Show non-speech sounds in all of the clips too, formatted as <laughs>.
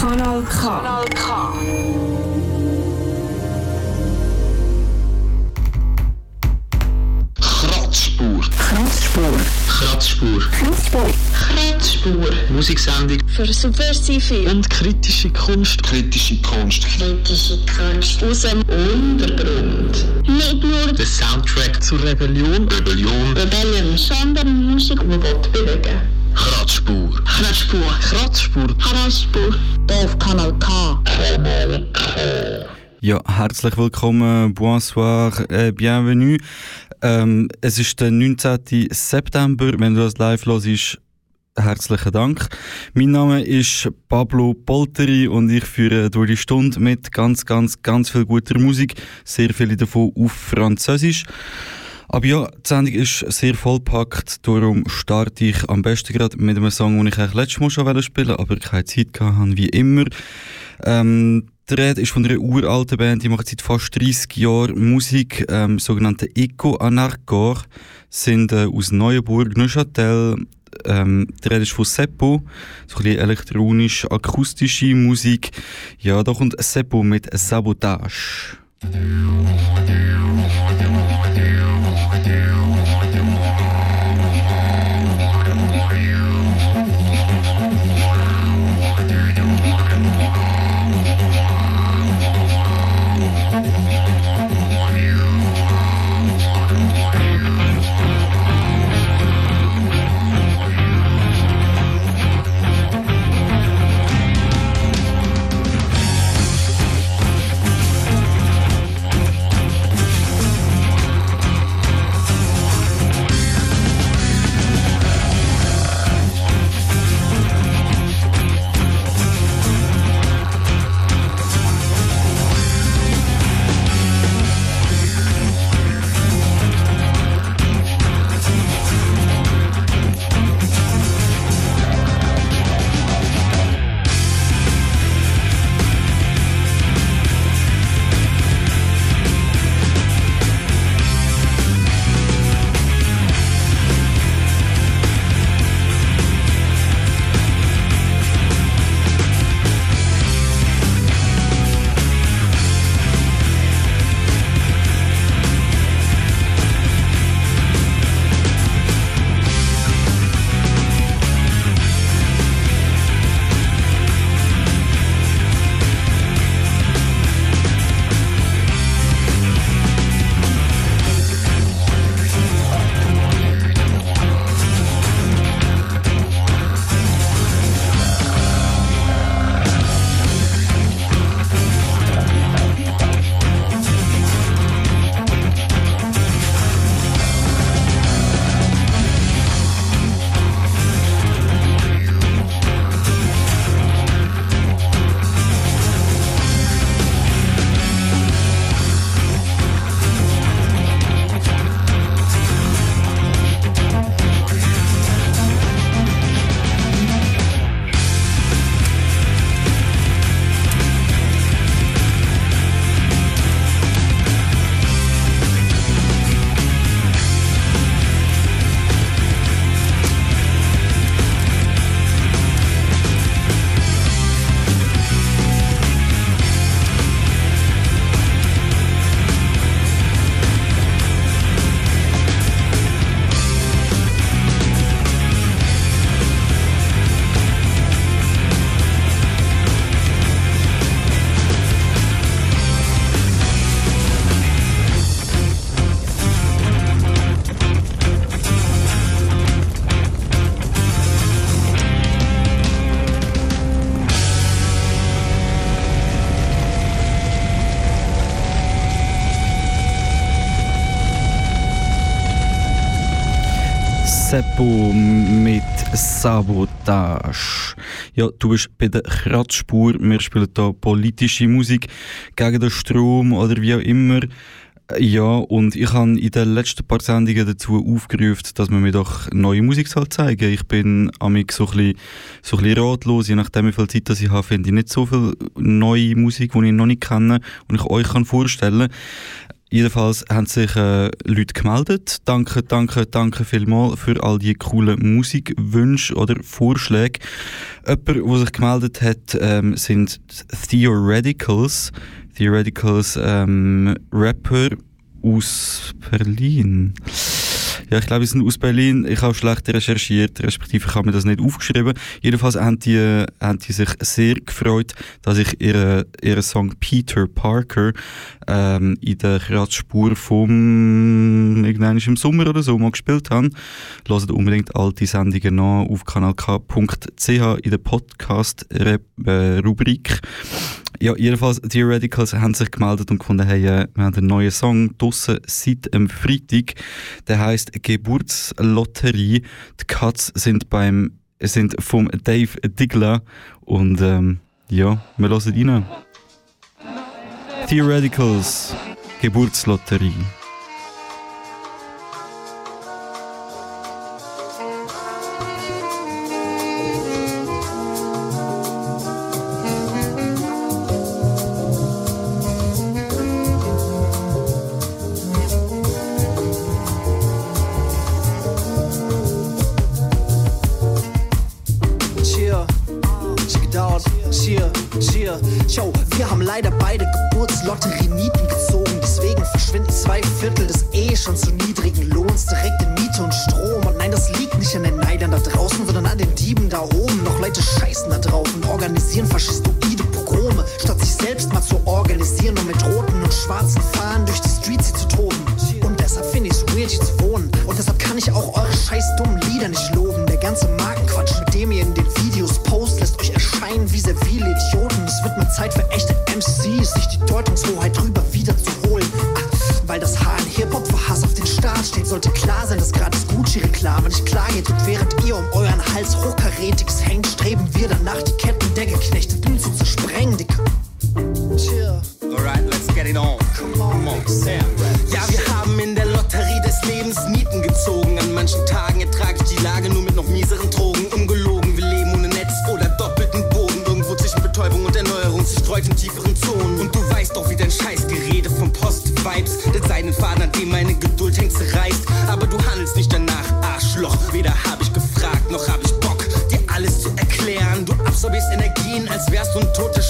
Kanal K. Kanal K. Kratzspur. Kratzspur. Kratzspur. Kratzspur. Musiksendung Für subversive und kritische Kunst. Kritische Kunst. kritische Kunst Aus dem Untergrund. nicht nur Der Soundtrack zur Rebellion. Rebellion. Rebellion, sondern Musik, die Gott bewegen. Kratzspur. Kratzspur. Kratzspur. Kratzspur. Auf Kanal K. Ja, herzlich willkommen, bonsoir, äh, bienvenue. Ähm, es ist der 19. September, wenn du das live hörst, herzlichen Dank. Mein Name ist Pablo Polteri und ich führe durch die Stunde mit ganz, ganz, ganz viel guter Musik, sehr viele davon auf Französisch. Aber ja, die Sendung ist sehr vollpackt, darum starte ich am besten gerade mit einem Song, den ich eigentlich letztes Mal schon spielen wollte, aber keine Zeit habe, wie immer. Ähm, die Rede ist von einer uralten Band, die macht seit fast 30 Jahren Musik, ähm, sogenannte Eco Anarchor, sind äh, aus Neuenburg, Neuchâtel. Ähm, die Rede ist von Seppo, so ein bisschen elektronisch-akustische Musik. Ja, da kommt Seppo mit Sabotage. Sabotage. Ja, du bist bei der Kratzspur. Wir spielen hier politische Musik gegen den Strom oder wie auch immer. Ja, und ich habe in den letzten paar Sendungen dazu aufgerufen, dass man mir doch neue Musik soll zeigen Ich bin amig so ein bisschen, so ein bisschen ratlos, je nachdem wie viel Zeit ich habe, finde ich nicht so viel neue Musik, die ich noch nicht kenne und ich euch kann Jedenfalls haben sich äh, Leute gemeldet. Danke, danke, danke vielmals für all die coolen Musikwünsche oder Vorschläge. Jemand, der sich gemeldet hat, ähm, sind Theoreticals. Theoreticals ähm, Rapper aus Berlin. Ja, ich glaube, sie sind aus Berlin. Ich habe schlecht recherchiert, respektive ich habe mir das nicht aufgeschrieben. Jedenfalls haben die, haben die sich sehr gefreut, dass ich ihren ihre Song Peter Parker ähm, in der Kratzspur vom irgendwann im Sommer oder so mal gespielt habe. Hört unbedingt alte Sendungen nach auf kanalk.ch in der Podcast-Rubrik. Ja, jedenfalls, die Radicals haben sich gemeldet und gefunden, hey, äh, wir haben einen neuen Song draussen seit dem Freitag. Der heißt Geburtslotterie. Die Cuts sind beim, sind vom Dave Digler und, ähm, ja, wir hören rein. Theoreticals, Geburtslotterie. weder hab ich gefragt, noch hab ich Bock, dir alles zu erklären. Du absorbierst Energien, als wärst du ein toter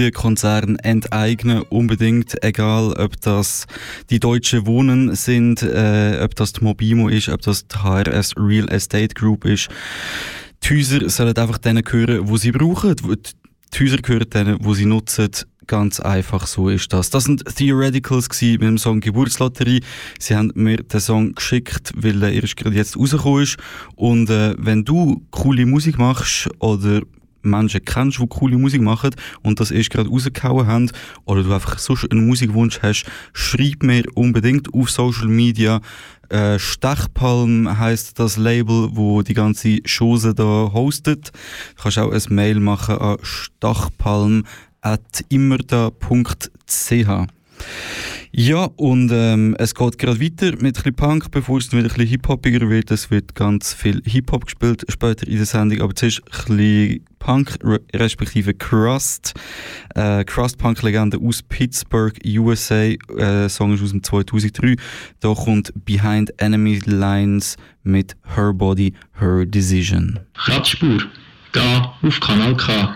Immobilienkonzern enteignen, unbedingt, egal ob das die Deutsche Wohnen sind, äh, ob das die Mobimo ist, ob das die HRS Real Estate Group ist. Die Häuser sollen einfach denen gehören, wo sie brauchen. Die Häuser gehören denen, wo sie nutzen. Ganz einfach, so ist das. Das sind Theoreticals mit dem Song Geburtslotterie. Sie haben mir den Song geschickt, weil er erst gerade jetzt rausgekommen ist. Und äh, wenn du coole Musik machst oder Menschen kennst, die coole Musik machen und das erst gerade rausgehauen haben, oder du einfach so einen Musikwunsch hast, schreib mir unbedingt auf Social Media. Äh, Stechpalm heisst das Label, wo die ganze Chose da hostet. Du kannst auch ein Mail machen an stachpalm.immerda.ch. Ja, und ähm, es geht gerade weiter mit ein bisschen Punk, bevor es wieder ein bisschen hip-hopiger wird. Es wird ganz viel Hip-Hop gespielt später in der Sendung, aber zuerst ein bisschen Punk, respektive Crust. Äh, Crust-Punk-Legende aus Pittsburgh, USA. Äh, Song ist aus dem 2003. Da kommt Behind Enemy Lines mit Her Body, Her Decision. Kratzspur. Da auf Kanal K.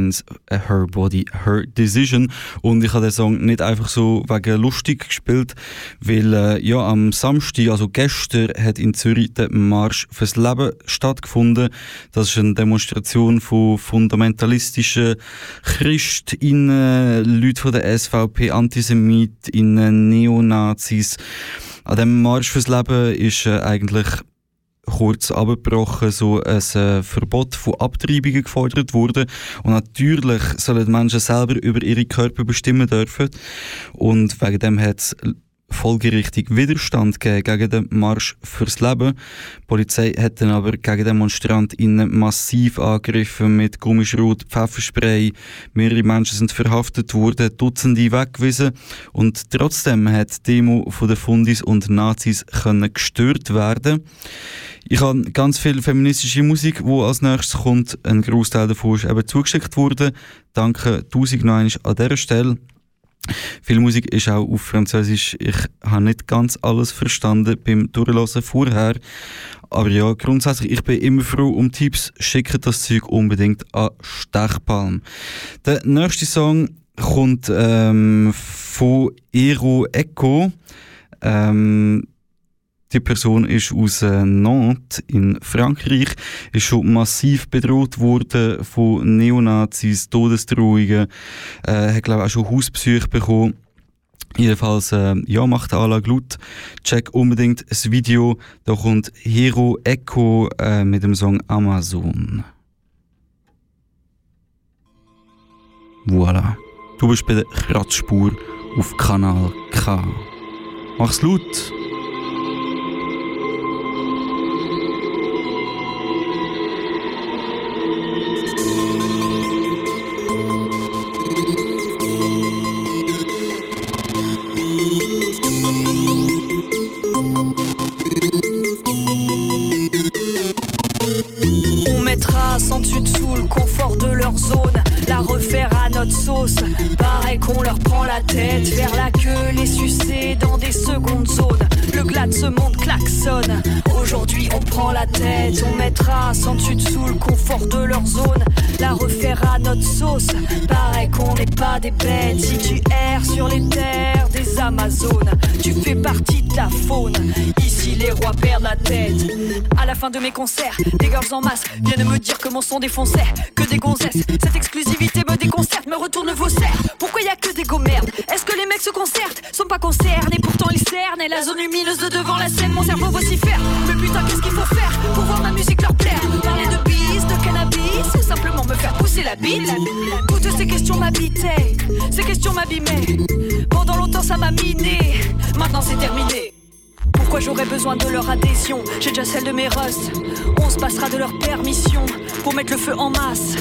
Enemy Lines, Her Body, Her Decision. Und ich habe den Song nicht einfach so wegen lustig gespielt, weil äh, ja am Samstag, also gestern, hat in Zürich der Marsch fürs Leben stattgefunden. Das ist eine Demonstration von fundamentalistischen Christinnen, Leuten von der SVP, Antisemitinnen, Neonazis. An dem Marsch fürs Leben ist äh, eigentlich kurz abgebrochen so ein äh, Verbot von Abtreibungen gefordert wurde. Und natürlich sollen die Menschen selber über ihre Körper bestimmen dürfen. Und wegen dem hat es folgerichtig Widerstand gegen den Marsch fürs Leben. Die Polizei hat dann aber gegen DemonstrantInnen massiv angegriffen mit Gummischrot, Pfefferspray. Mehrere Menschen sind verhaftet worden, Dutzende weggewiesen und trotzdem hat die Demo von den Fundis und Nazis können gestört werden. Ich habe ganz viel feministische Musik, wo als nächstes kommt. Ein Großteil davon ist eben zugeschickt worden. Danke tausend an dieser Stelle. Viel Musik ist auch auf Französisch. Ich habe nicht ganz alles verstanden beim Durchlassen vorher. Aber ja, grundsätzlich, ich bin immer froh um Tipps. Schickt das Zeug unbedingt an Stechpalm. Der nächste Song kommt ähm, von Ero Echo. Ähm, die Person ist aus äh, Nantes in Frankreich, ist schon massiv bedroht worden von Neonazis, Todesdrohungen, äh, hat glaube auch schon Hausbesuch bekommen. Jedenfalls, äh, ja, macht alle gut. Check unbedingt das Video. Da kommt Hero Echo äh, mit dem Song Amazon. Voilà. Du bist bei der Kratzspur auf Kanal K. Mach's laut! Mes concerts, des girls en masse viennent me dire que mon son défonçait, que des gonzesses. Cette exclusivité me déconcerte, me retourne vos serres. Pourquoi y a que des go Est-ce que les mecs se concertent? Sont pas concernés, pourtant ils cernent. Et la zone lumineuse de devant la scène, mon cerveau vocifère. Mais putain, qu'est-ce qu'il faut faire pour voir ma musique leur plaire? Parler de bise, de cannabis, simplement me faire pousser la bite Toutes ces questions m'habitaient, ces questions m'abîmaient. Pendant longtemps, ça m'a miné. Maintenant, c'est terminé. Pourquoi j'aurais besoin de leur adhésion? J'ai déjà celle de mes rusts. On se passera de leur permission pour mettre le feu en masse.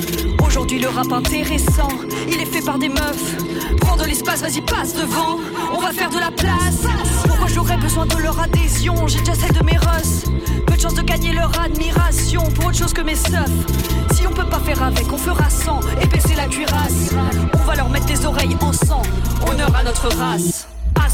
Aujourd'hui, le rap intéressant, il est fait par des meufs. Prends de l'espace, vas-y, passe devant. On va faire de la place. Pourquoi j'aurais besoin de leur adhésion? J'ai déjà celle de mes rusts. Peu de chance de gagner leur admiration pour autre chose que mes seufs. Si on peut pas faire avec, on fera sans. Épaisser la cuirasse. On va leur mettre des oreilles en sang. Honneur à notre race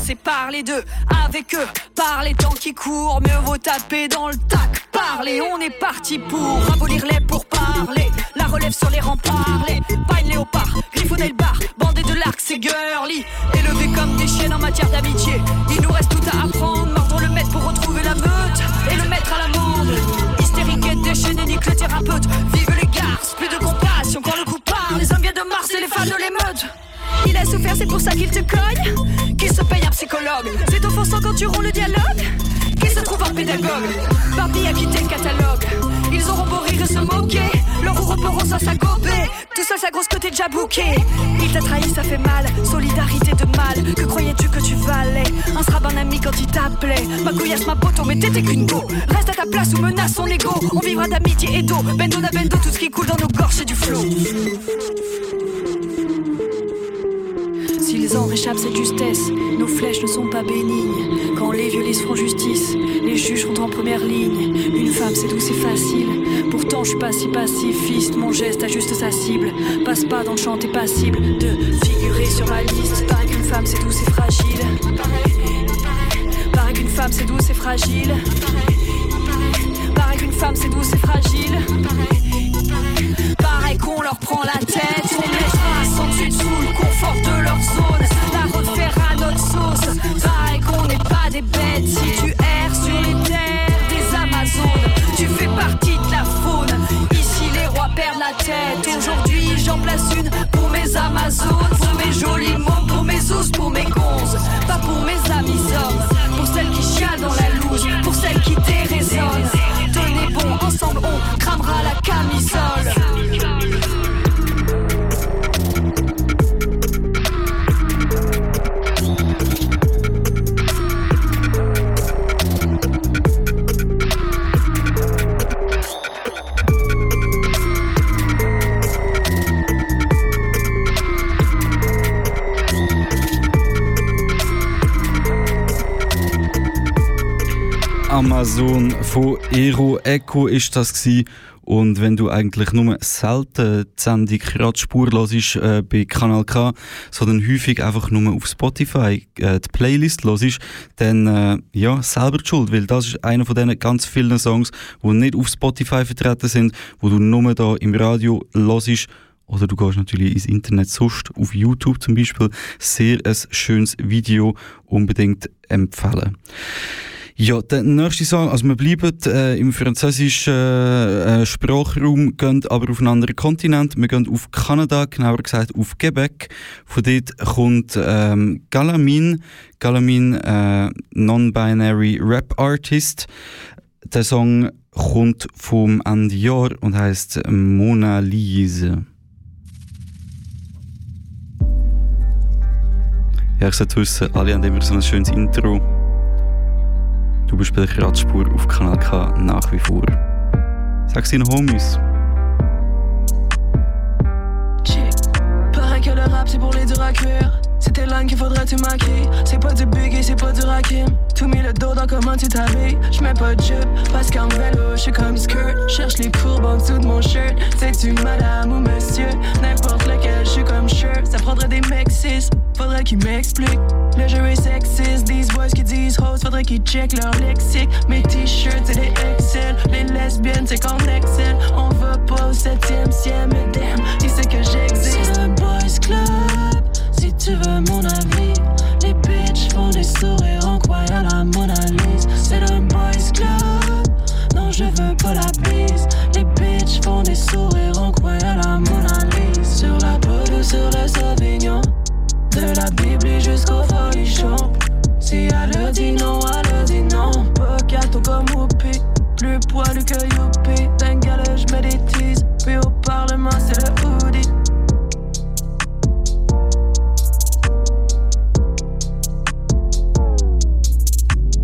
c'est parler d'eux, avec eux, par les temps qui courent, mieux vaut taper dans le tac, parler, on est parti pour abolir les pour parler, la relève sur les remparts, les paille léopard, griffonner le bar, bandé de l'arc, c'est girly, élevé comme des chiens en matière d'amitié, il nous reste tout à apprendre, mordre le maître pour retrouver la meute, et le mettre à l'amende, hystérique et déchaîné, nique le thérapeute, vive les garces, plus de compassion quand le coup part, les hommes viennent de Mars et les fans de l'émeute. Il a souffert, c'est pour ça qu'il te cogne. Qu'il se paye un psychologue. C'est offensant quand tu ronds le dialogue. Qu'il se trouve un pédagogue. Barbie a quitté le catalogue. Ils auront beau rire et se moquer. Leur reporont ça sa gobée. Tout seul, sa grosse côté déjà bouqué. Il t'a trahi, ça fait mal. Solidarité de mal. Que croyais-tu que tu valais? Un sera un ami quand il t'appelait. Ma couillasse, ma poteau, mais t'étais qu'une go. Reste à ta place ou menace son ego. On vivra d'amitié et d'eau. Bendo na bendo, tout ce qui coule dans nos gorges, c'est du flot. S'ils en réchappent cette justesse, nos flèches ne sont pas bénignes. Quand les violistes font justice, les juges sont en première ligne. Une femme, c'est douce et facile. Pourtant, je suis pas si pacifiste. Mon geste ajuste sa cible. Passe pas dans le champ, t'es passible de figurer sur ma liste. Pareil qu'une femme, c'est douce et fragile. Pareil qu'une femme, c'est douce et fragile. Pareil qu'une femme, c'est douce et fragile. Ero Echo ist das gewesen. Und wenn du eigentlich nur selten die Sendung Radspur hörst, äh, bei Kanal K, sondern häufig einfach nur auf Spotify äh, die Playlist hörst, dann äh, ja, selber die Schuld, weil das ist einer von diesen ganz vielen Songs, die nicht auf Spotify vertreten sind, wo du nur da im Radio hörst oder du gehst natürlich ins Internet sonst, auf YouTube zum Beispiel. Sehr ein schönes Video, unbedingt empfehlen. Ja, der nächste Song, also wir bleiben äh, im französischen äh, äh, Sprachraum, gehen aber auf einen anderen Kontinent. Wir gehen auf Kanada, genauer gesagt auf Quebec. Von dort kommt ähm, Galamine, Galamine äh, Non-Binary Rap Artist. Der Song kommt vom Ende Jahr und heißt Mona Lise. Ja, ich sollte wissen, alle haben immer so ein schönes Intro. Du bist bei der Radspur auf Kanal K nach wie vor. Sag deinen Homies. Pareil que le rap, c'est pour les durs à cuire. C'est tes langues qu'il faudrait te maquiller. C'est pas du buggy, c'est pas du rakim. Tout mis le dos dans comment tu t'habilles. J'mets pas de jupe parce qu'en vélo, j'suis comme skirt. Cherche les courbes en dessous de mon shirt. C'est-tu madame ou monsieur? N'importe lequel, j'suis comme shirt. Ça prendrait des mecs faudrait qu'ils m'expliquent. Le jeu est sexiste, these boys qui disent host, faudrait qu'ils check leur lexique. Mes t-shirts, c'est des Excel. Les lesbiennes, c'est qu'on excelle. On va pas au septième ciel, mais damn, il sait que j'existe? C'est un boys club, si tu veux mon avis. Les bitches font des sourires en croyant la Mona Lisa. C'est un boys club, non je veux pas la bise. Les bitches font des sourires en croyant la Mona Lisa. Sur la peau sur le Sauvignon. De la Bible jusqu'au folichon. Si elle leur dit non, elle leur dit non. Gâteau comme Whoopi. Plus poilu que Youpi. Gars, je teases. Puis au Parlement, c'est le hoodie.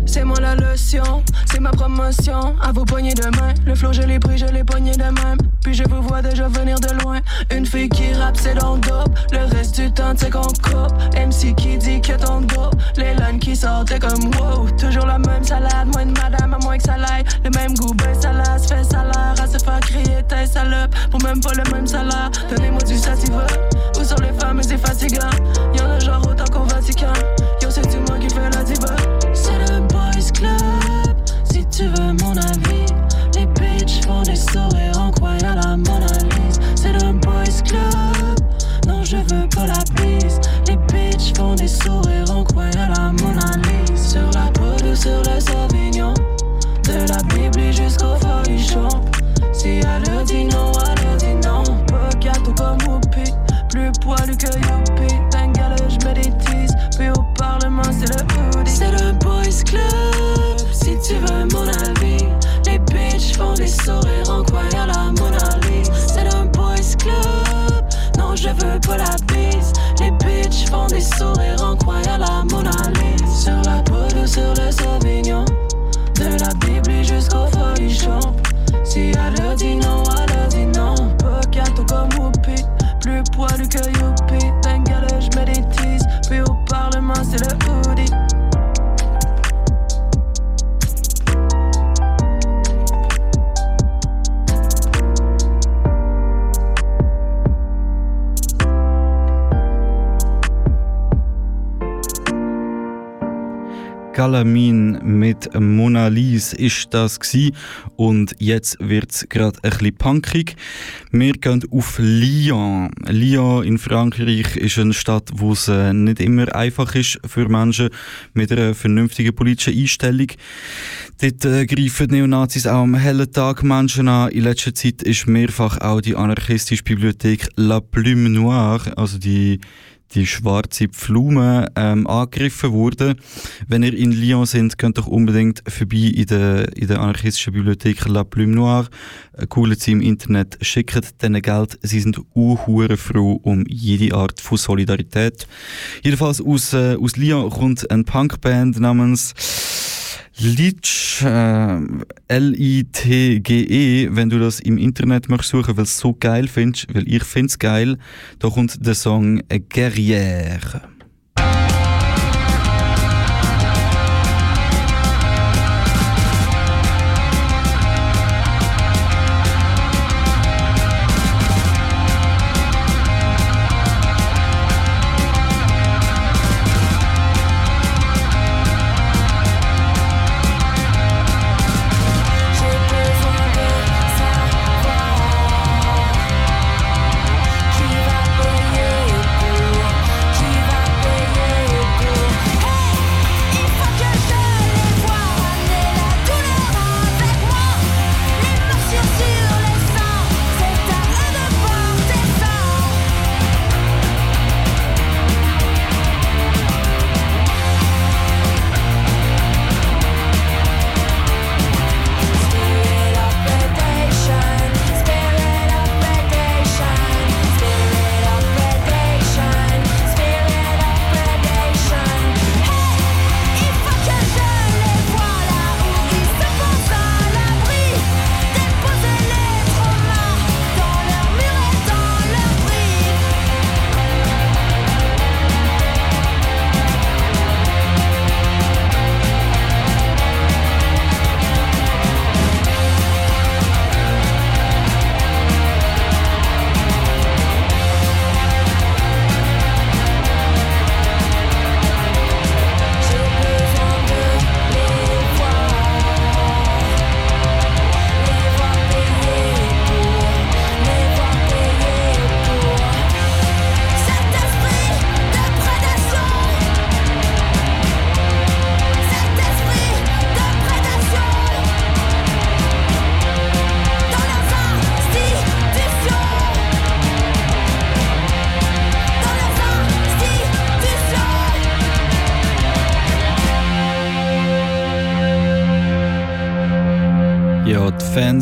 C'est moi la lotion, c'est ma promotion. À vos poignées de main, le flow je l'ai pris, je l'ai pogné de même. Puis je vous vois déjà venir de loin. Une fille qui rappe, c'est dans le dope. Le reste du temps, c'est qu'on coupe. MC qui dit que ton dos. Les lines qui sortent, t'es comme wow. Toujours la même salade, moins de madame, à moins que ça l'aille. Le même goût, ben salade, se fait salaire. À se faire crier, t'es salope. Pour même pas le même salaire. Donnez-moi du sativa. Ou sur les femmes, c'est fatigant. Y'en a genre Galamin mit Mona Lisa ist das gsi und jetzt wird's gerade ein bisschen punkig. Wir gehen auf Lyon. Lyon in Frankreich ist eine Stadt, wo es äh, nicht immer einfach ist für Menschen mit einer vernünftigen politischen Einstellung. Dort äh, greifen Neonazis auch am hellen Tag Menschen an. In letzter Zeit ist mehrfach auch die anarchistische Bibliothek La Plume Noire, also die die schwarze Pflume ähm, angegriffen wurde. Wenn ihr in Lyon sind, könnt ihr unbedingt vorbei in der, in der anarchistischen Bibliothek La Plume Noire. Coolen sie im Internet, schickt denen Geld. Sie sind uhure froh um jede Art von Solidarität. Jedenfalls aus, äh, aus Lyon kommt eine Punkband namens Litsch, äh, L-I-T-G-E, wenn du das im Internet möchtest suchen, weil es so geil findest, weil ich find's geil, da kommt der Song Guerrière.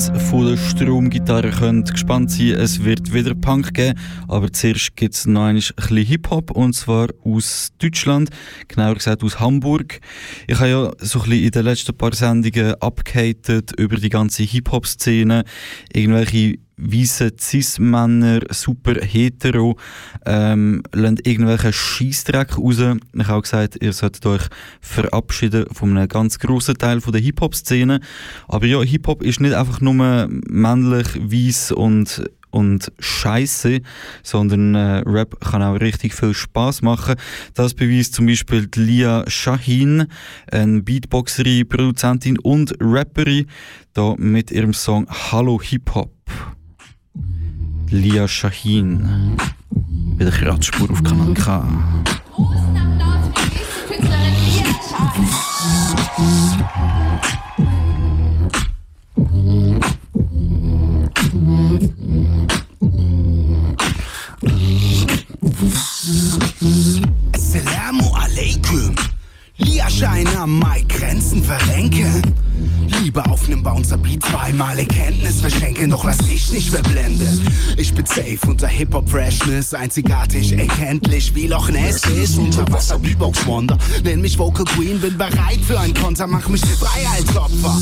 Fans von der Stromgitarre können gespannt sein. Es wird wieder Punk geben, aber zuerst gibt es noch ein bisschen Hip-Hop und zwar aus Deutschland, genauer gesagt aus Hamburg. Ich habe ja so ein bisschen in den letzten paar Sendungen abgehatet über die ganze Hip-Hop-Szene, irgendwelche weiße Cis-Männer, super hetero, ähm, lassen irgendwelchen Scheissdreck raus. Ich habe auch gesagt, ihr solltet euch verabschieden von einem ganz grossen Teil von der Hip-Hop-Szene. Aber ja, Hip-Hop ist nicht einfach nur männlich, weiß und und Scheiße, sondern äh, Rap kann auch richtig viel Spaß machen. Das beweist zum Beispiel die Lia Shahin, eine Beatboxerin, Produzentin und Rapperin, da mit ihrem Song Hallo Hip Hop. Lia Shahin. Bei der Kratzspur auf Kanal K. Assalamu alaikum. Liaschein am Mai Grenzen verrenken. Lieber auf nem Bouncer-Beat zweimal Erkenntnis verschenken, doch lass dich nicht verblenden. Ich bin safe unter Hip-Hop-Freshness, einzigartig, erkenntlich wie Loch Ness ist. Unter Wasser Beatbox Wonder, nenn mich Vocal Queen, bin bereit für ein Konter, mach mich frei als Opfer.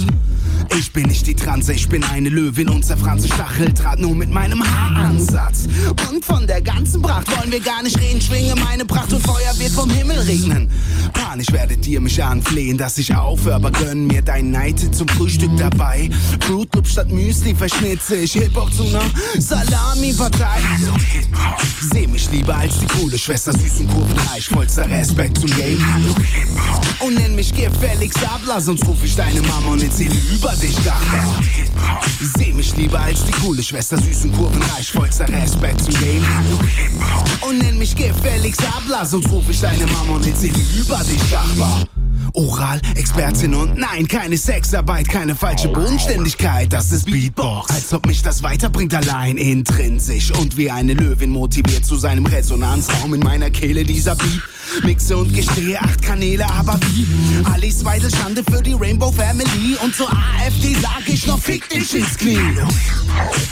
Ich bin nicht die Transe, ich bin eine Löwin und zerfranste Stacheldraht nur mit meinem Haaransatz. Und von der ganzen Pracht wollen wir gar nicht reden, schwinge meine Pracht und Feuer wird vom Himmel regnen. Panisch werdet ihr mich anflehen, dass ich aufhöre, aber gönn mir dein Night zum Frühstück dabei. Fruit Loop statt Müsli verschnitze ich Hip-Hop zu ner Salami-Partei. Seh mich lieber als die coole Schwester, süßen Kurvenreich, vollster Respekt zum Game. Und nenn mich gefällig Sabler, sonst ruf ich deine Mama und erzähle über dich Gachbar. Seh mich lieber als die coole Schwester, süßen Kurvenreich, vollster Respekt zum Game. Und nenn mich gefällig Sabler, sonst ruf ich deine Mama und erzähle über dich Gachbar. Oral, Expertin und nein, keine Sexarbeit, keine falsche Bodenständigkeit, das ist Beatbox. Als ob mich das weiterbringt, allein intrinsisch und wie eine Löwin motiviert zu seinem Resonanzraum in meiner Kehle dieser Beat. Mixe und gestehe acht Kanäle, aber wie? Alice Weidel, Schande für die Rainbow Family und zur AfD sag ich noch, fick dich ins Knie.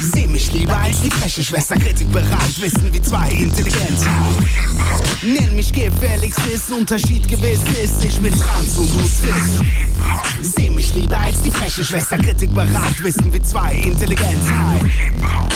Seh mich lieber als die freche Schwester, Kritik bereit, wissen wie zwei intelligent. Nenn mich gefährlich, ist Unterschied gewiss ist, ich bin trans und du cis. Seh mich lieber als die freche Schwester, Kritik bereit, wissen wie zwei intelligent.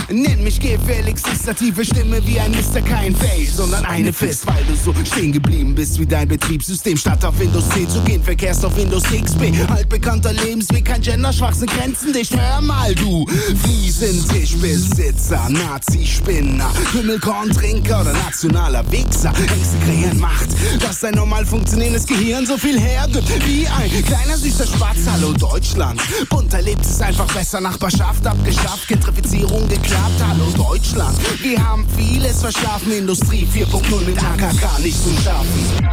Nenn mich gefährlich, tiefe Stimme wie ein Mr. Kein Face, sondern eine Fist, weil du so stehen geblieben bist wie dein Betriebssystem. Statt auf Windows 10 zu gehen, verkehrst auf Windows XP. Altbekannter Lebensweg, kein Genderschwachsinn, Grenzen dich. Hör mal, du Fliesentischbesitzer, Nazi-Spinner, Hümmelkorn-Trinker oder nationaler Wichser. Ängste kreieren Macht, dass dein normal funktionierendes Gehirn so viel hergibt wie ein kleiner süßer Spatz. Hallo Deutschland, bunt erlebt es einfach besser. Nachbarschaft abgeschafft, Gentrifizierung geklappt. Hallo Deutschland, wir haben vieles verschlafen. Industrie 4.0 mit AKK nicht zu schaffen.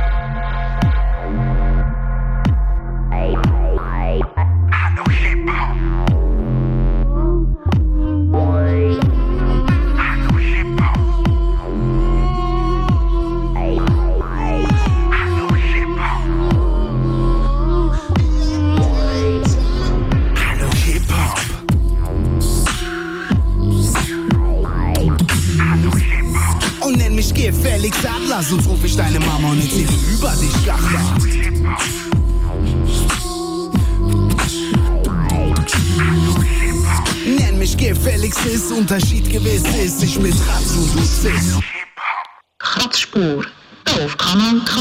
Gefällig Sadler, sonst ruf ich deine Mama und erzähle über dich Gachler. Nenn mich gefällig Sis, Unterschied gewiss ist, ich bin trans und du cis. Kratzspur auf Kanal K.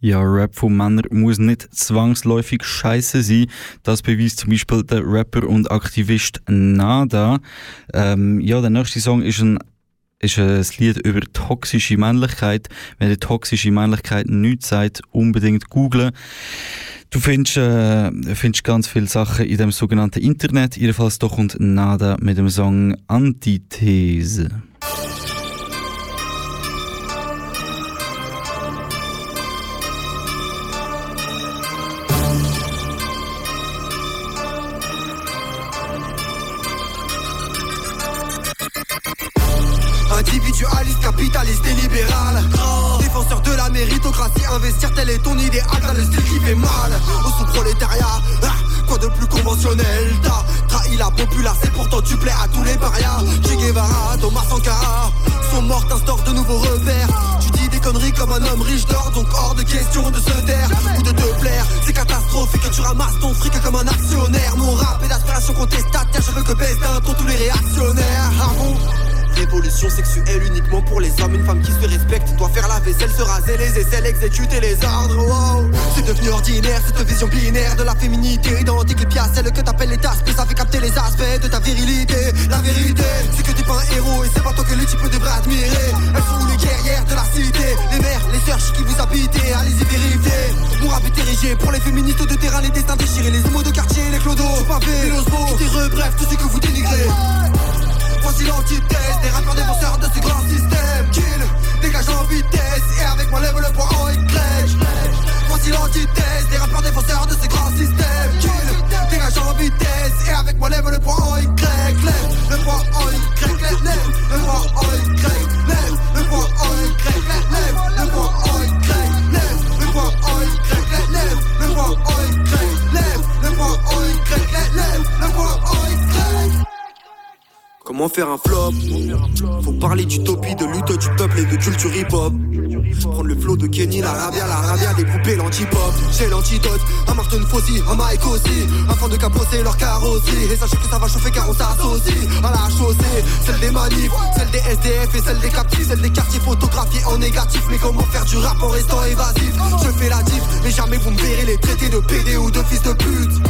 Ja, Rap von Männern muss nicht zwangsläufig scheiße sein. Das beweist zum Beispiel der Rapper und Aktivist Nada. Ähm, ja, der nächste Song ist ein ist ein Lied über toxische Männlichkeit. Wenn ihr toxische Männlichkeit nichts sagt, unbedingt googlen. Du findest, äh, findest ganz viele Sachen in dem sogenannten Internet. Jedenfalls doch und Nada mit dem Song Antithese. Méritocratie, investir tel est ton idéal Dans le style qui fait mal. Au sous-prolétariat ah, Quoi de plus conventionnel? T'as trahi la populace et pourtant tu plais à tous les parias. Che Guevara, Thomas Sankara Sont morts, t'instaures de nouveaux revers. Tu dis des conneries comme un homme riche d'or Donc hors de question de se taire Ou de te plaire. C'est catastrophique que tu ramasses ton fric comme un actionnaire. Mon rap est d'aspiration contestataire Je veux que baisse d'un ton tous les réactionnaires. Ah bon? Révolution sexuelle uniquement pour les hommes. Une femme qui se respecte doit faire la vaisselle, se raser les aisselles, exécuter les ordres. Wow. C'est devenu ordinaire cette vision binaire de la féminité. Identique les pièces, celle que t'appelles les tasses. Ça fait capter les aspects de ta virilité. La vérité, c'est que t'es pas un héros et c'est pas toi que les types devraient admirer. Elles sont les guerrières de la cité. Les mères, les sœurs qui vous habitez. Allez-y vérifier. Mon rap est érigé pour les féministes de terrain, les destins déchirés, les homos de quartier, les clodos, les osmos, les bref, tout ce que vous dénigrez voici l'antithèse Des rappeurs défenseurs de ce grand système Kill, dégage en vitesse Et avec moi lève le poing en Voici Des rappeurs défenseurs de ce grand système Kill, dégage en vitesse Et avec moi lève le poing en Le Lève le poing en Lève le poing en Lève le poing en Lève le poing en Lève le poing en Lève le poing en Lève le poing en Comment faire un flop Faut parler d'utopie, de lutte du peuple et de culture hip-hop. Prendre le flow de Kenny, l'Arabia, l'Arabia, découper l'antipop. J'ai l'antidote, un Martin Fossi, un Mike aussi. Afin de capoter leur carrosserie. Et sachez que ça va chauffer car on s'associe à la chaussée. Celle des manifs, celle des SDF et celle des captifs. Celle des quartiers photographiés en négatif. Mais comment faire du rap en restant évasif Je fais la diff, mais jamais vous me verrez les traités de PD ou de fils de pute.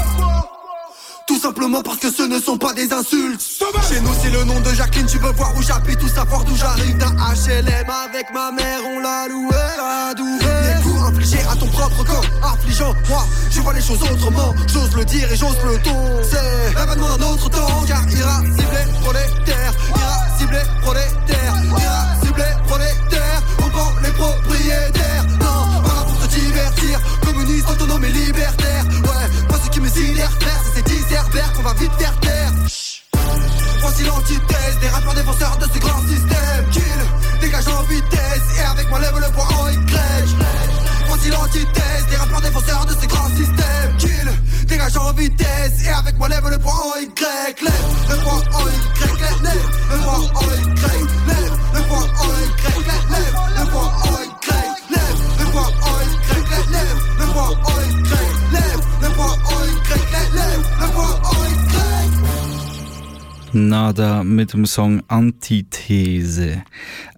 Tout simplement parce que ce ne sont pas des insultes. Chez nous c'est le nom de Jacqueline Tu veux voir où j'habite ou savoir d'où j'arrive. D'un HLM avec ma mère On l'a loué, l'a Les coups infligés à ton propre corps Affligeant, moi je vois les choses autrement. J'ose le dire et j'ose le ton. C'est l'événement d'un autre temps Car Nada mit dem Song Antithese.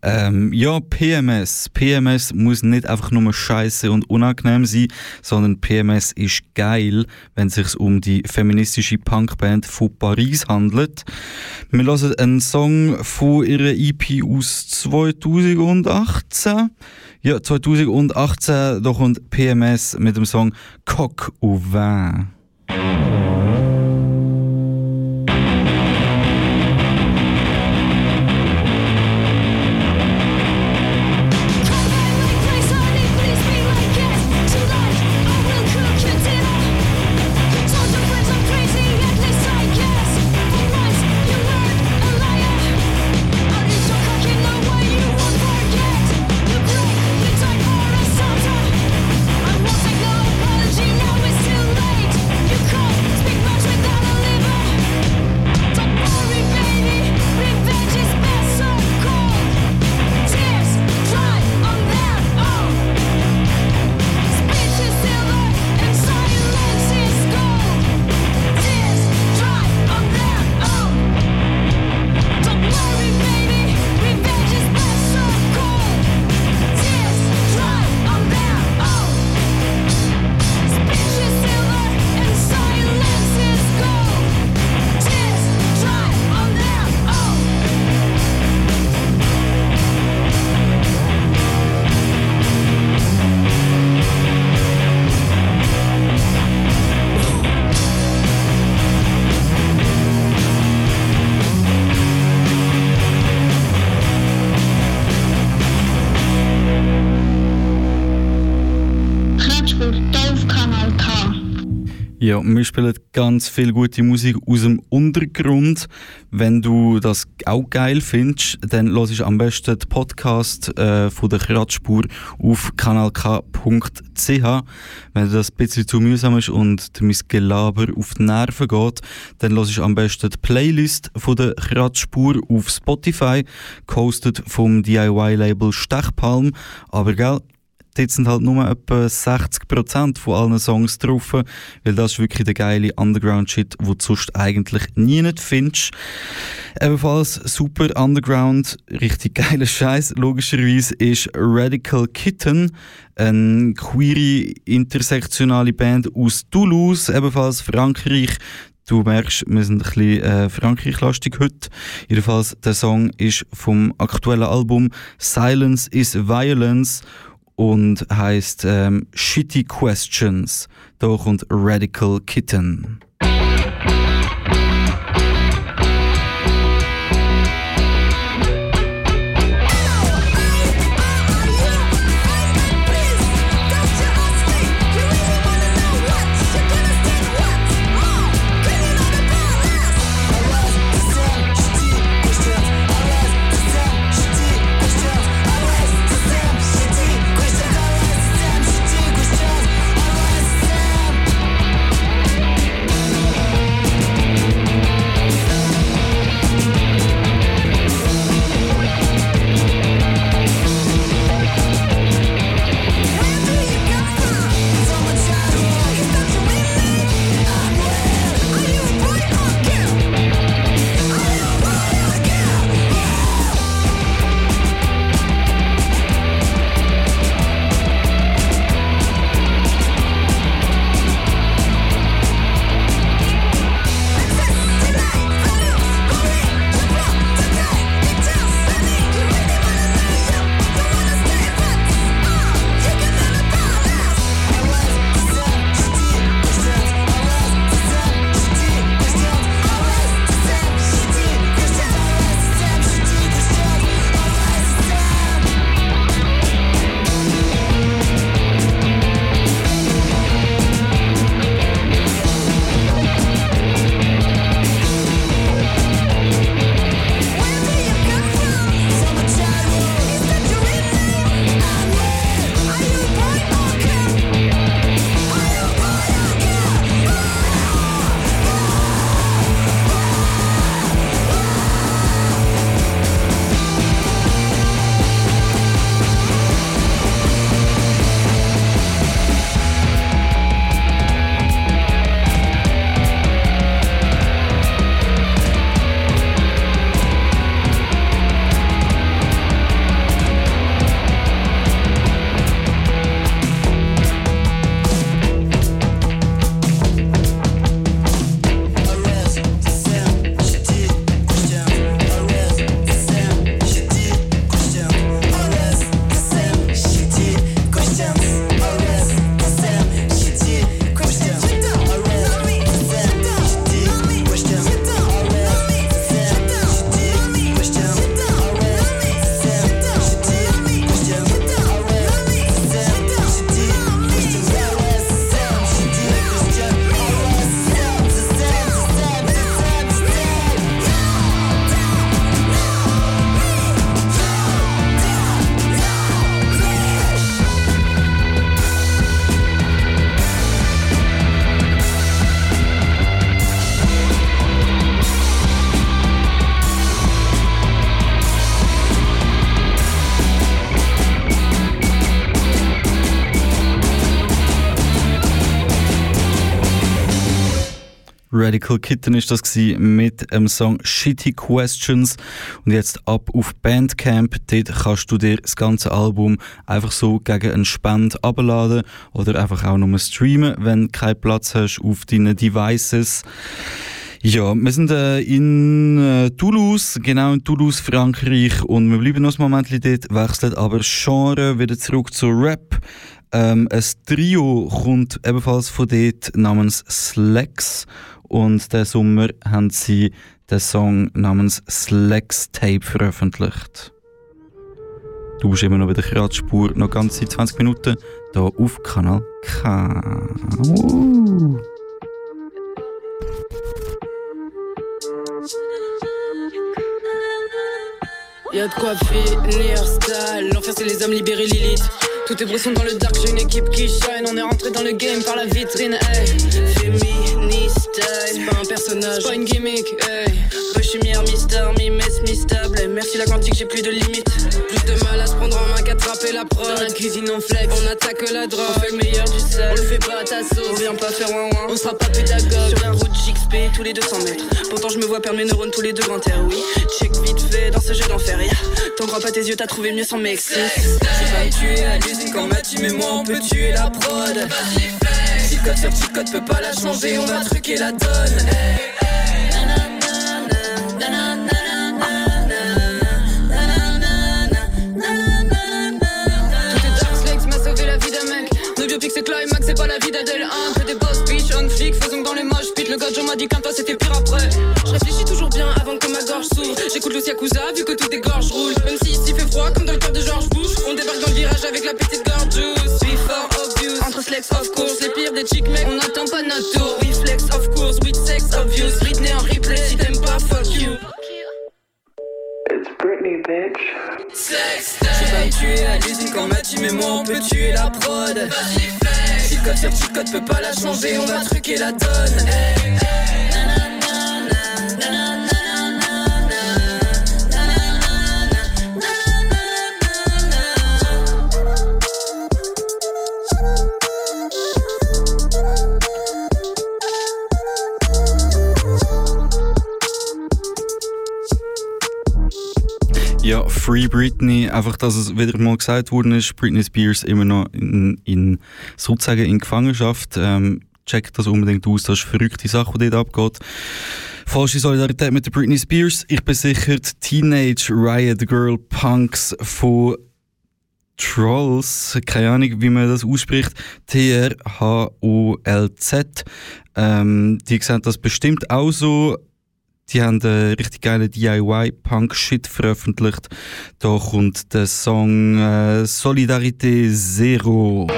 Ähm, ja, PMS. PMS muss nicht einfach nur scheiße und unangenehm sein, sondern PMS ist geil, wenn es sich um die feministische Punkband von Paris handelt. Wir hören einen Song von ihrer EP aus 2018. Ja, 2018, da kommt PMS mit dem Song Coq au vin. Ja, wir spielen ganz viel gute Musik aus dem Untergrund. Wenn du das auch geil findest, dann hörst du am besten den Podcast äh, von der Kratzspur auf kanalk.ch. Wenn das ein bisschen zu mühsam ist und mein Gelaber auf die Nerven geht, dann hörst du am besten die Playlist von der Kratzspur auf Spotify, gehostet vom DIY-Label Stechpalm. Aber gell, dort sind halt nur etwa 60% von allen Songs drauf, weil das ist wirklich der geile Underground-Shit, wo du sonst eigentlich nie nicht findest. Ebenfalls super Underground, richtig geiler Scheiß, logischerweise, ist Radical Kitten, eine queere, intersektionale Band aus Toulouse, ebenfalls Frankreich. Du merkst, wir sind ein bisschen äh, Frankreich-lastig heute. Jedenfalls, der Song ist vom aktuellen Album Silence is Violence und heißt ähm, Shitty Questions. Da kommt Radical Kitten. Radical Kitten ist das mit dem Song Shitty Questions und jetzt ab auf Bandcamp. Dort kannst du dir das ganze Album einfach so gegen einen Spend abladen oder einfach auch nur streamen, wenn du keinen Platz hast auf deinen Devices. Ja, wir sind äh, in äh, Toulouse, genau in Toulouse, Frankreich und wir bleiben noch ein Moment dort, wechseln aber Genre wieder zurück zu Rap. Ähm, ein Trio kommt ebenfalls von dort namens Slacks und diesen Sommer haben sie den Song namens Slacks Tape veröffentlicht. Du bist immer noch bei der Kratzspur, noch ganze 20 Minuten hier auf Kanal K. Uh. Y'a de quoi finir style, l'enfer c'est les hommes libérés Lilith Tout est brisson dans le dark, j'ai une équipe qui shine. On est rentré dans le game par la vitrine, hey. Féministe. C'est pas un personnage, c'est pas une gimmick, hey. Bush, lumière, Mister, Mimes, Mistable. Merci la quantique, j'ai plus de limites. Plus de mal à se prendre qu'attraper la prod. Dans la cuisine, on flex, on attaque la drogue. On fait le meilleur du sel, on le fait pas à ta sauce. On vient pas faire un on sera pas pédagogue. Sur la route JXP, tous les 200 mètres. Pourtant, je me vois perdre mes neurones tous les deux grands terres, oui. Check vite fait dans ce jeu d'enfer, yeah. T'en crois pas tes yeux, t'as trouvé mieux sans Mexique. Je vais me tuer à l'usine quand m'a mais moi on peut tuer la prod. Code sur cheat code, peut pas la changer, on va truquer la donne. c'est c'est pas la vie d'Adèle 1 Que des boss bitch, on flic, faisons dans les moches pit Le gars m'a dit qu'un toi c'était pire après. Je réfléchis toujours bien avant que ma gorge s'ouvre. J'écoute le Yakuza vu que tout est gorge rouge. Même si ici fait froid comme dans le cœur de George Bush On débarque dans le virage avec la petite gorge Suis fort obvious. Entre flex of course Les pires des chicks mec on attend pas notre tour. We flex of course with sex obvious. Britney en replay si t'aimes pas fuck you. It's Britney, bitch. Sex, je vais me tuer à l'usine quand m'a dit mais moi on peut tuer la prod. Vas-y code cheat code, peut pas la changer, on va truquer la donne. Ja, Free Britney, einfach, dass es wieder mal gesagt worden ist, Britney Spears immer noch in, in sozusagen in Gefangenschaft. Ähm, checkt das unbedingt aus, das ist eine verrückte Sache, die dort abgeht. Falsche Solidarität mit der Britney Spears. Ich bin sicher, die Teenage Riot Girl Punks von Trolls, keine Ahnung, wie man das ausspricht, T-R-H-O-L-Z. Ähm, die sehen das bestimmt auch so. Die haben einen richtig geilen DIY-Punk-Shit veröffentlicht. Da kommt der Song äh, Solidarité Zero.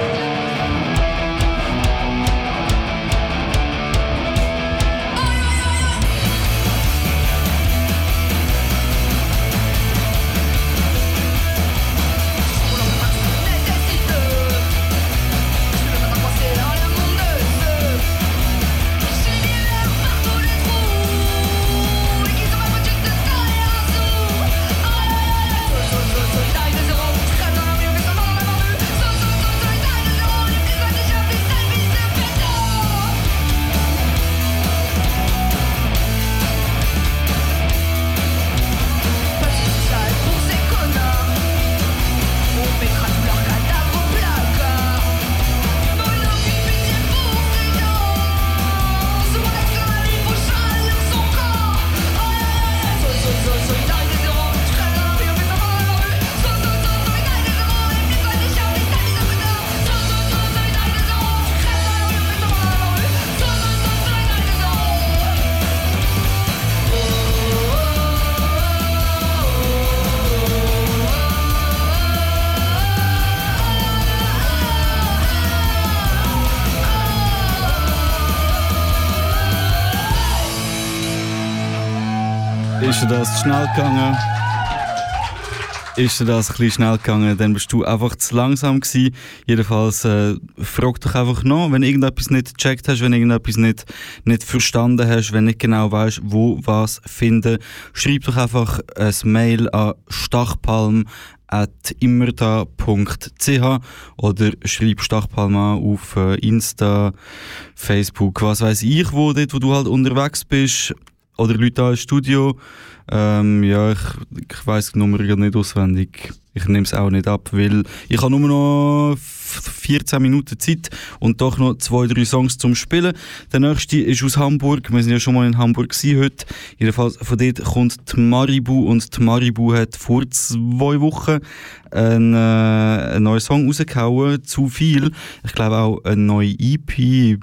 Ist dir das schnell gegangen? Ist dir das ein schnell gegangen, dann bist du einfach zu langsam gewesen. Jedenfalls, äh, frag doch einfach noch, wenn irgendetwas nicht gecheckt hast, wenn irgendetwas nicht, nicht verstanden hast, wenn nicht genau weißt, wo was finden, schreib doch einfach ein Mail an stachpalm immerda.ch oder schreib Stachpalm an auf äh, Insta, Facebook, was weiß ich, wo dort, wo du halt unterwegs bist oder Leute da im Studio. Ähm, ja, ich, ich weiss die Nummer nicht auswendig. Ich nehme es auch nicht ab, weil ich habe nur noch 14 Minuten Zeit und doch noch zwei, drei Songs zum Spielen. Der nächste ist aus Hamburg. Wir sind ja schon mal in Hamburg gewesen heute. Jedenfalls von dort kommt die Maribu und die Maribu hat vor zwei Wochen einen, äh, einen neuen Song rausgehauen. Zu viel. Ich glaube auch eine neue EP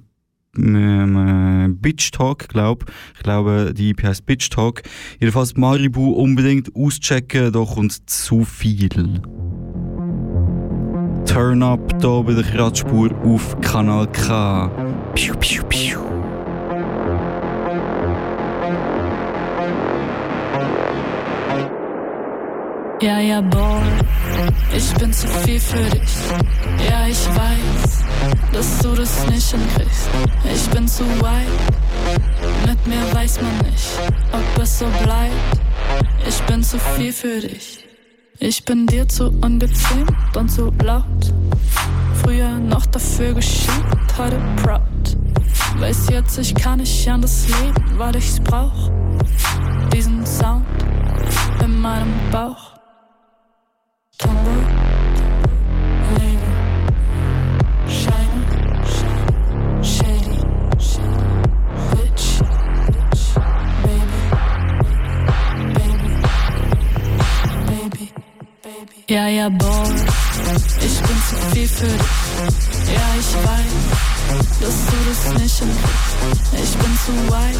ähm, Bitch Talk, glaub. Ich glaube, die EP heißt Bitch Talk. Jedenfalls Maribu unbedingt auschecken, da kommt zu viel. Turn up hier bei der Kratzspur auf Kanal K. Piu, piu, piu. Ja, ja, boy, ich bin zu viel für dich. Ja, ich weiß, dass du das nicht hinkriegst. Ich bin zu weit, mit mir weiß man nicht, ob es so bleibt. Ich bin zu viel für dich. Ich bin dir zu ungezähmt und zu laut. Früher noch dafür geschiebt, heute proud. Weiß jetzt, ich kann nicht an das Leben, weil ich's brauch. Diesen Sound in meinem Bauch. Ja, ja, boy, ich bin zu viel für dich. Ja, ich weiß, dass du das nicht hinkriegst. Ich bin zu weit,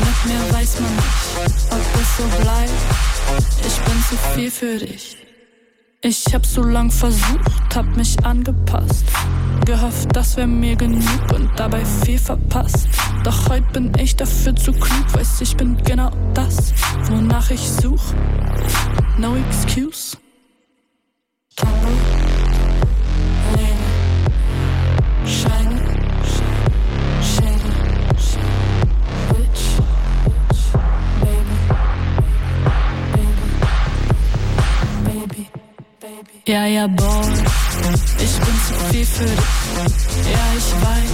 mit mir weiß man nicht, ob es so bleibt. Ich bin zu viel für dich. Ich hab so lang versucht, hab mich angepasst. Gehofft, das wär mir genug und dabei viel verpasst. Doch heute bin ich dafür zu klug, weiß ich bin genau das, wonach ich such. No excuse. Ja, ja, boy, ich bin zu viel für dich. Ja, ich weiß,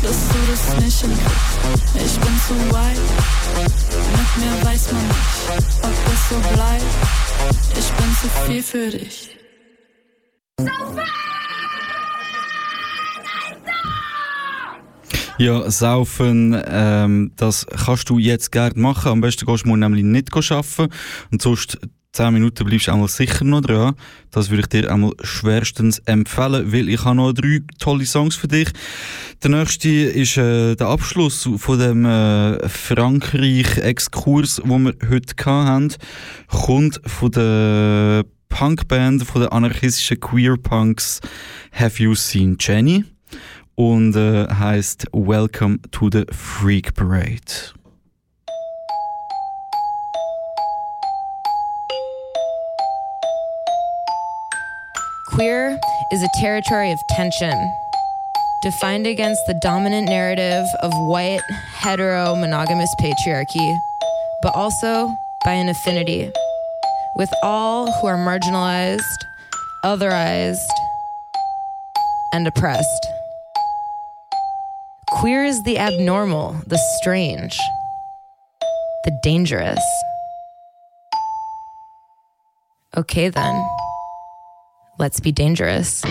dass du das nicht hinkriegst. Ich bin zu weit, mit mir weiß man nicht, ob es so bleibt. Ich bin zu viel für dich. Ja, saufen, ähm, das kannst du jetzt gerne machen. Am besten gehst du morgen nämlich nicht arbeiten. Und sonst 10 Minuten bleibst du einmal sicher noch dran. Das würde ich dir einmal schwerstens empfehlen, weil ich habe noch drei tolle Songs für dich. Der nächste ist äh, der Abschluss von dem äh, Frankreich-Exkurs, wo wir heute hatten. Kommt von der Punkband, von der anarchistischen Queer Punks Have You Seen Jenny? Und äh, heißt Welcome to the Freak Parade. Queer is a territory of tension, defined against the dominant narrative of white, hetero, monogamous patriarchy, but also by an affinity with all who are marginalized, otherized, and oppressed. Queer is the abnormal, the strange, the dangerous. Okay, then. Let's be dangerous.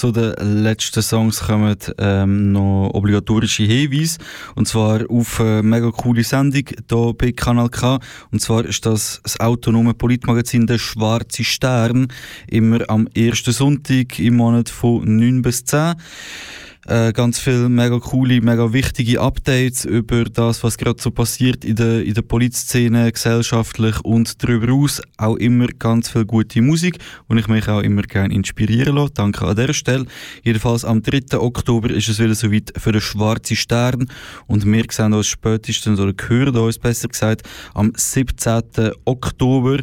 Zu den letzten Songs kommen, ähm, noch obligatorische Hinweise. Und zwar auf eine mega coole Sendung hier bei Kanal K. Und zwar ist das das autonome Politmagazin Der Schwarze Stern. Immer am ersten Sonntag im Monat von 9 bis 10. Äh, ganz viele mega coole, mega wichtige Updates über das, was gerade so passiert in der, in der Polizszene, gesellschaftlich und darüber aus. Auch immer ganz viel gute Musik und ich mich auch immer gerne inspirieren lasse. Danke an dieser Stelle. Jedenfalls am 3. Oktober ist es wieder soweit für den Schwarzen Stern und wir sehen uns spätestens, oder hören uns besser gesagt, am 17. Oktober.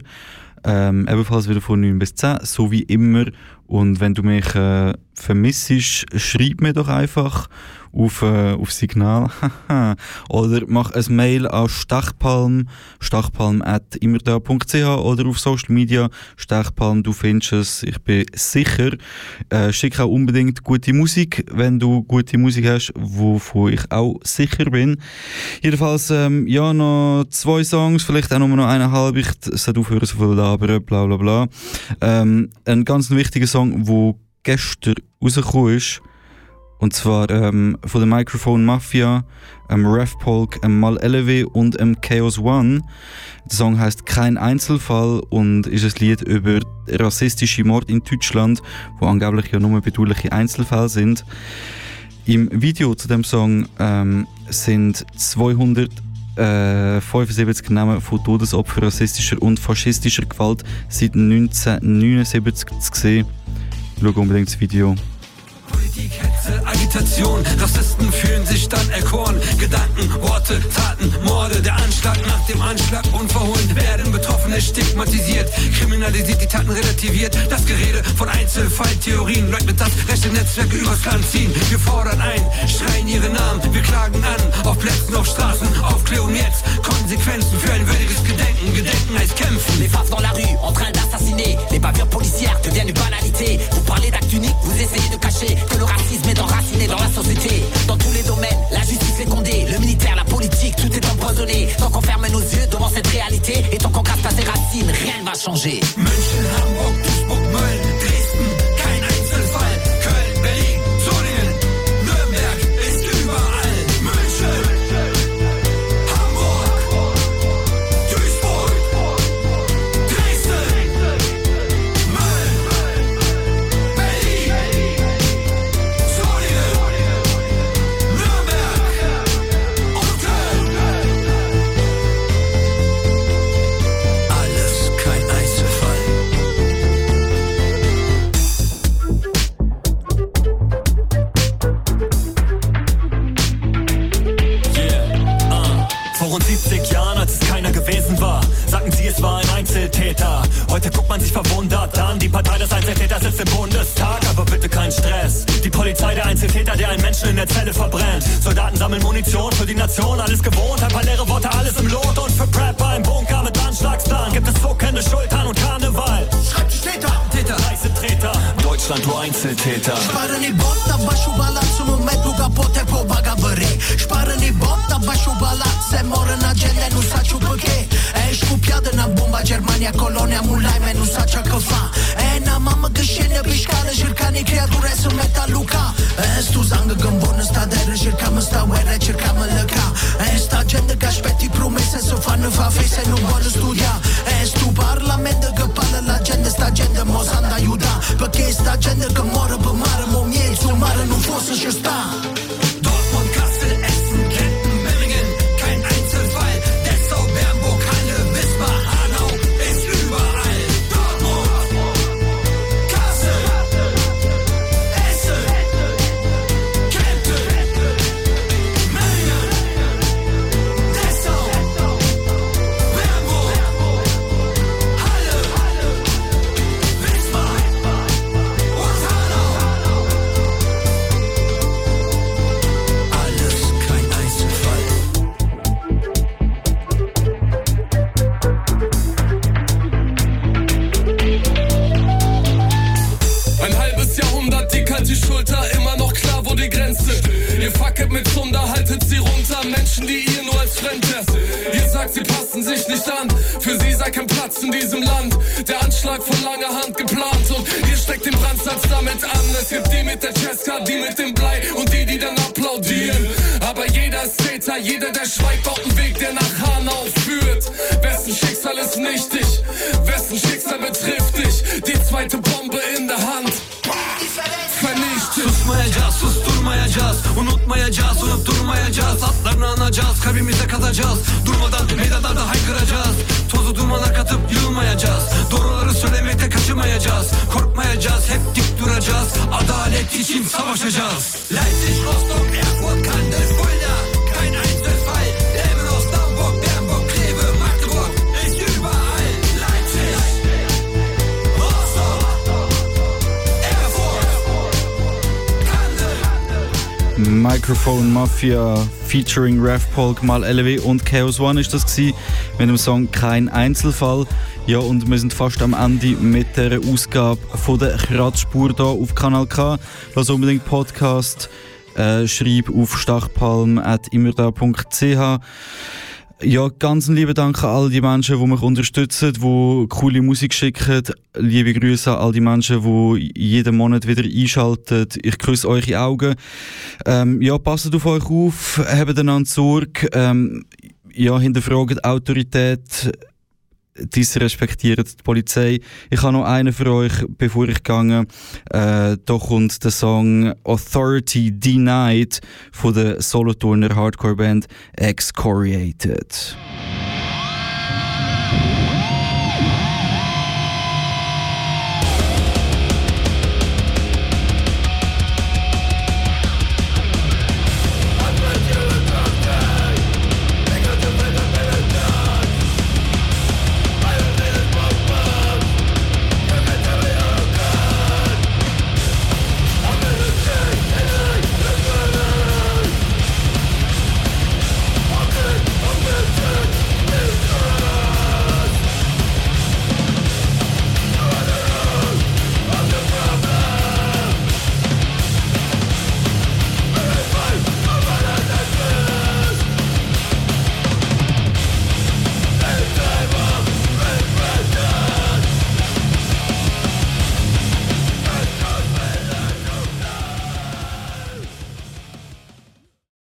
Ähm, ebenfalls wieder von 9 bis 10, so wie immer. Und wenn du mich äh, vermisst, schreib mir doch einfach auf, äh, auf Signal <laughs> oder mach ein Mail an stachpalm, stachpalm.immerda.ch oder auf Social Media stachpalm, du findest es, ich bin sicher. Äh, schick auch unbedingt gute Musik, wenn du gute Musik hast, wovon ich auch sicher bin. Jedenfalls, ähm, ja, noch zwei Songs, vielleicht auch nur noch eineinhalb, ich sollte aufhören, so viel labern, bla bla bla. Ähm, ein ganz wichtiger Song, wo gestern rausgekommen ist, und zwar ähm, von der Microphone Mafia, ähm, Ref Polk, ähm, Mal LW und ähm, Chaos One. Der Song heißt Kein Einzelfall und ist ein Lied über rassistische Mord in Deutschland, wo angeblich ja nur bedeutliche Einzelfälle sind. Im Video zu dem Song ähm, sind 200 äh, 75 Namen von Todesopfern rassistischer und faschistischer Gewalt seit 1979 zu sehen. Schau unbedingt das Video. Politik, Hetze, Agitation, Rassisten fühlen sich dann erkoren. Gedanken, Worte, Taten, Morde, der Anschlag nach dem Anschlag unverhohlen werden Betroffene stigmatisiert, kriminalisiert, die Taten relativiert. Das Gerede von Einzelfalltheorien leugnet das rechte Netzwerke übers Land ziehen. Wir fordern ein, schreien ihre Namen, wir klagen an, auf Plätzen, auf Straßen, Aufklärung jetzt, Konsequenzen für ein würdiges Gedenken. Gedenken heißt kämpfen. Les faces dans la rue, en train d'assassiner. Les bavures policières deviennent une banalité. Vous parlez d'actes uniques, vous essayez de cacher que le racisme est enraciné dans la société. Dans tous les domaines, la justice est condée. Le militaire, la politique, tout est empoisonné. Tant qu'on ferme nos yeux devant cette réalité et tant qu'on casse pas ses racines, rien ne va changer. In der Zelle verbrennt. Soldaten sammeln Munition für die Nation, alles gewohnt. Ein paar leere Worte, alles im Lot. Und für Prepper im Bunker mit Anschlagsplan gibt es zuckende Schultern und Karneval. Schreibtischtäter, Täter, Weiße Treter, Deutschland, du Einzeltäter. Spară-ni bota, baixo balanço no metro capote po bagabări Spară-ni bota, baixo balanço, se moră în agenda, Ești cu piadă, n-am bomba Germania, colonia Mulaime, nu s-a cea căfa. Ena, mamă, gășenea, bișcană, jircani, creatura, sunt metaluca Estu, zangă, gâmbonă, sta de ră, jircam, sta uere, Microphone Mafia featuring Ref Polk mal LW und Chaos One ist das gewesen, mit dem Song Kein Einzelfall. Ja, und wir sind fast am Ende mit der Ausgabe von der Kratzspur hier auf Kanal K. Lass unbedingt Podcast, äh, schreib auf stachpalm.immerda.ch. Ja, ganz lieben Dank an all die Menschen, die mich unterstützen, die coole Musik schicken. Liebe Grüße an all die Menschen, die jeden Monat wieder einschalten. Ich grüße eure Augen. Ähm, ja, passt auf euch auf, habt einander Sorge. Ähm, ja, hinterfragt Autorität. Disrespektiert die Polizei. Ich habe noch einen für euch, bevor ich gehe. Äh, da kommt der Song Authority Denied von der Solothurner Hardcore-Band Excoriated.